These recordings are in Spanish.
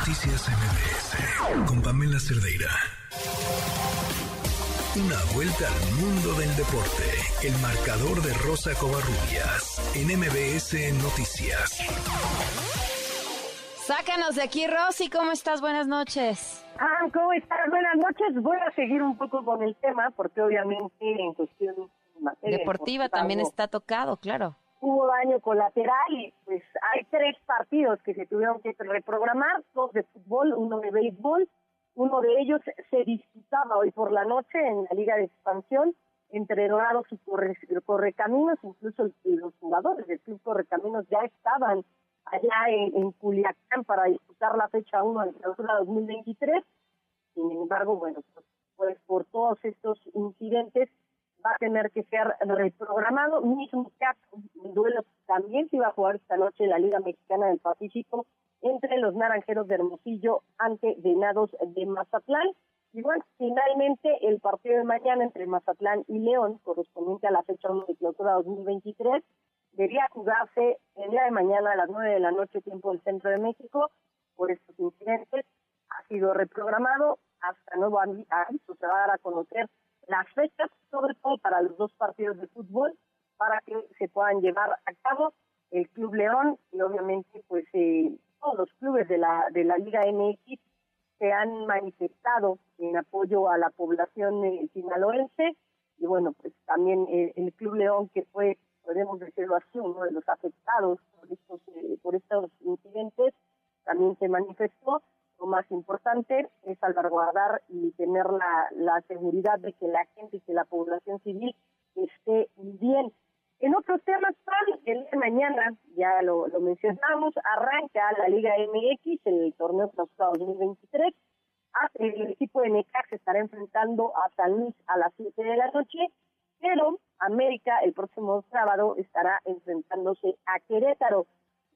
Noticias MBS con Pamela Cerdeira. Una vuelta al mundo del deporte. El marcador de Rosa Covarrubias en MBS Noticias. Sácanos de aquí, Rosy. ¿Cómo estás? Buenas noches. Ah, ¿cómo estás? Buenas noches. Voy a seguir un poco con el tema porque obviamente en cuestión deportiva también está tocado, claro daño colateral y pues hay tres partidos que se tuvieron que reprogramar, dos de fútbol, uno de béisbol. Uno de ellos se disputaba hoy por la noche en la Liga de Expansión entre Dorados y Correcaminos, incluso los jugadores del Club Correcaminos ya estaban allá en, Culiacán para disputar la fecha 1 de clausura 2023. Sin embargo, bueno, pues, pues por todos estos incidentes va a tener que ser reprogramado. Mismo caso, el duelo también se iba a jugar esta noche en la Liga Mexicana del Pacífico entre los Naranjeros de Hermosillo ante Venados de Mazatlán. Y bueno, finalmente el partido de mañana entre Mazatlán y León, correspondiente a la fecha 1 de clausura 2023, debería jugarse el día de mañana a las 9 de la noche, tiempo del centro de México, por estos incidentes. Ha sido reprogramado hasta nuevo aviso, se va a dar a conocer las fechas, sobre todo para los dos partidos de fútbol, para que se puedan llevar a cabo el Club León y obviamente pues eh, todos los clubes de la de la Liga MX se han manifestado en apoyo a la población eh, sinaloense. Y bueno pues también eh, el Club León que fue podemos decirlo así uno de los afectados por estos por estos incidentes también se manifestó lo más importante es salvaguardar y tener la, la seguridad de que la gente y que la población civil esté bien. En otros temas, el día de mañana, ya lo, lo mencionamos, arranca la Liga MX, el torneo clausura 2023. El equipo de se estará enfrentando a San Luis a las 7 de la noche, pero América el próximo sábado estará enfrentándose a Querétaro.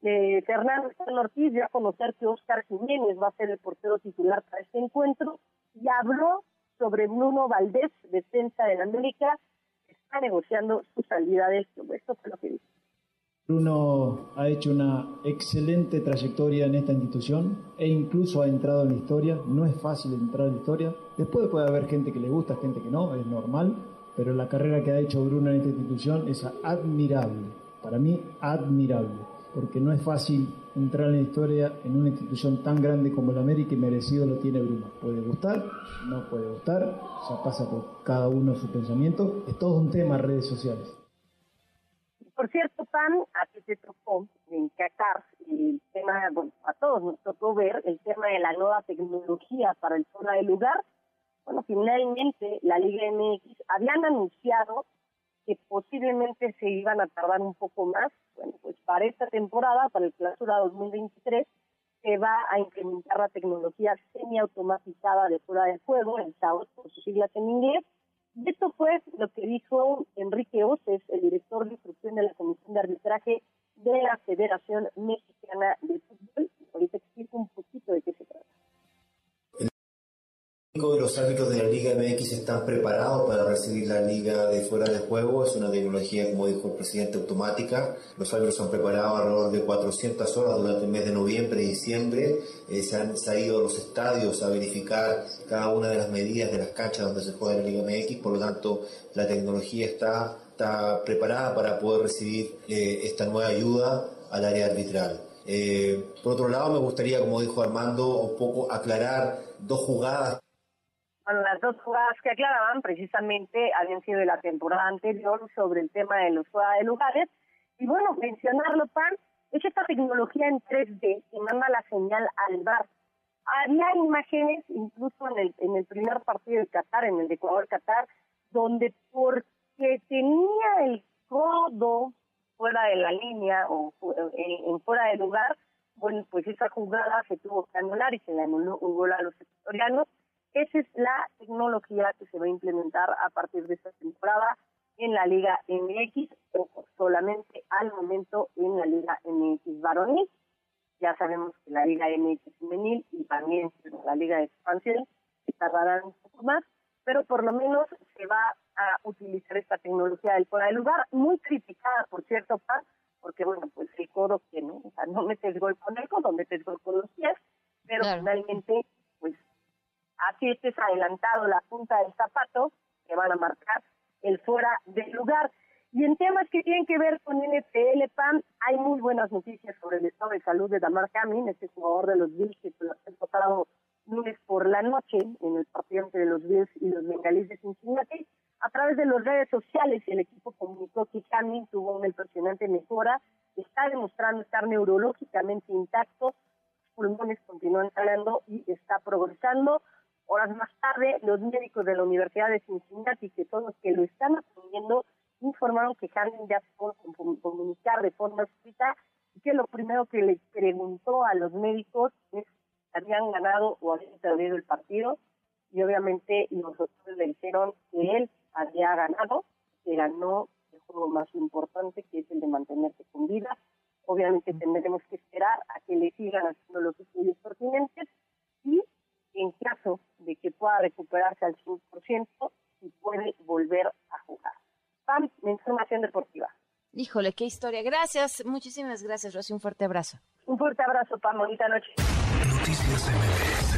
Eh, Fernando Ortiz dio a conocer que Oscar Jiménez va a ser el portero titular para este encuentro y habló sobre Bruno Valdés, defensa del América, que está negociando su salida de esto. Esto fue lo que dijo. Bruno ha hecho una excelente trayectoria en esta institución e incluso ha entrado en la historia. No es fácil entrar en la historia. Después puede haber gente que le gusta, gente que no, es normal. Pero la carrera que ha hecho Bruno en esta institución es admirable. Para mí, admirable porque no es fácil entrar en la historia en una institución tan grande como el América y merecido lo tiene Bruno. Puede gustar, no puede gustar, ya pasa por cada uno su pensamiento, es todo un tema redes sociales. Por cierto, Pan, a ti te tocó en Qatar el tema, bueno, a todos nos tocó ver el tema de la nueva tecnología para el zona de lugar. Bueno, finalmente la Liga MX habían anunciado que posiblemente se iban a tardar un poco más. Bueno, pues para esta temporada, para el clausura 2023, se va a implementar la tecnología semiautomatizada de prueba de juego, el SAOS por sus siglas en inglés. Y esto fue lo que dijo Enrique Oces, el director de instrucción de la Comisión de Arbitraje de la Federación Mexicana los árbitros de la Liga MX están preparados para recibir la liga de fuera de juego. Es una tecnología, como dijo el presidente, automática. Los árbitros han preparado alrededor de 400 horas durante el mes de noviembre y diciembre. Eh, se, han, ido a los estadios a verificar cada una de las medidas de las canchas donde se juega la Liga MX. Por lo tanto, la tecnología está, está preparada para poder recibir eh, esta nueva ayuda al área arbitral. Eh, por otro lado, me gustaría, como dijo Armando, un poco aclarar dos jugadas bueno, las dos jugadas que aclaraban precisamente habían sido de la temporada anterior sobre el tema de los de lugares. Y bueno, mencionarlo, Pan, es esta tecnología en 3D que manda la señal al bar. Había imágenes, incluso en el, en el primer partido de Qatar, en el de Ecuador-Qatar, donde porque tenía el codo fuera de la línea o en, fuera de lugar, bueno, pues esa jugada se tuvo que anular y se le anuló un gol a los ecuatorianos esa es la tecnología que se va a implementar a partir de esta temporada en la Liga MX, o solamente al momento en la Liga MX varonil. Ya sabemos que la Liga MX juvenil y también la Liga de expansión tardarán un poco más, pero por lo menos se va a utilizar esta tecnología del fuera de lugar, muy criticada, por cierto, porque bueno, pues el codo que no, o sea, no metes gol con el codo, metes gol con los pies, pero finalmente, así estés adelantado la punta del zapato, que van a marcar el fuera del lugar. Y en temas que tienen que ver con NFL, PAN, hay muy buenas noticias sobre el estado de salud de Damar Hamlin, este jugador de los Bills que el pasado lunes por la noche en el partido entre los Bills y los Bengalíes de Cincinnati. A través de las redes sociales, el equipo comunicó que Hamlin tuvo una impresionante mejora, está demostrando estar neurológicamente intacto, sus pulmones continúan sanando y está progresando. Horas más tarde, los médicos de la Universidad de Cincinnati, que son los que lo están atendiendo, informaron que Hamlin ya se pudo comunicar de forma escrita y que lo primero que le preguntó a los médicos es si habían ganado o habían perdido el partido y obviamente los doctores le dijeron que él había ganado, que ganó el juego más importante que es el de mantenerse con vida. Obviamente tendremos que esperar a que le sigan haciendo los estudios pertinentes y en caso de que pueda recuperarse al 100%, si puede volver a jugar. Pam, información deportiva. Híjole, qué historia. Gracias, muchísimas gracias, Rosy. Un fuerte abrazo. Un fuerte abrazo, Pam. Bonita noche. Noticias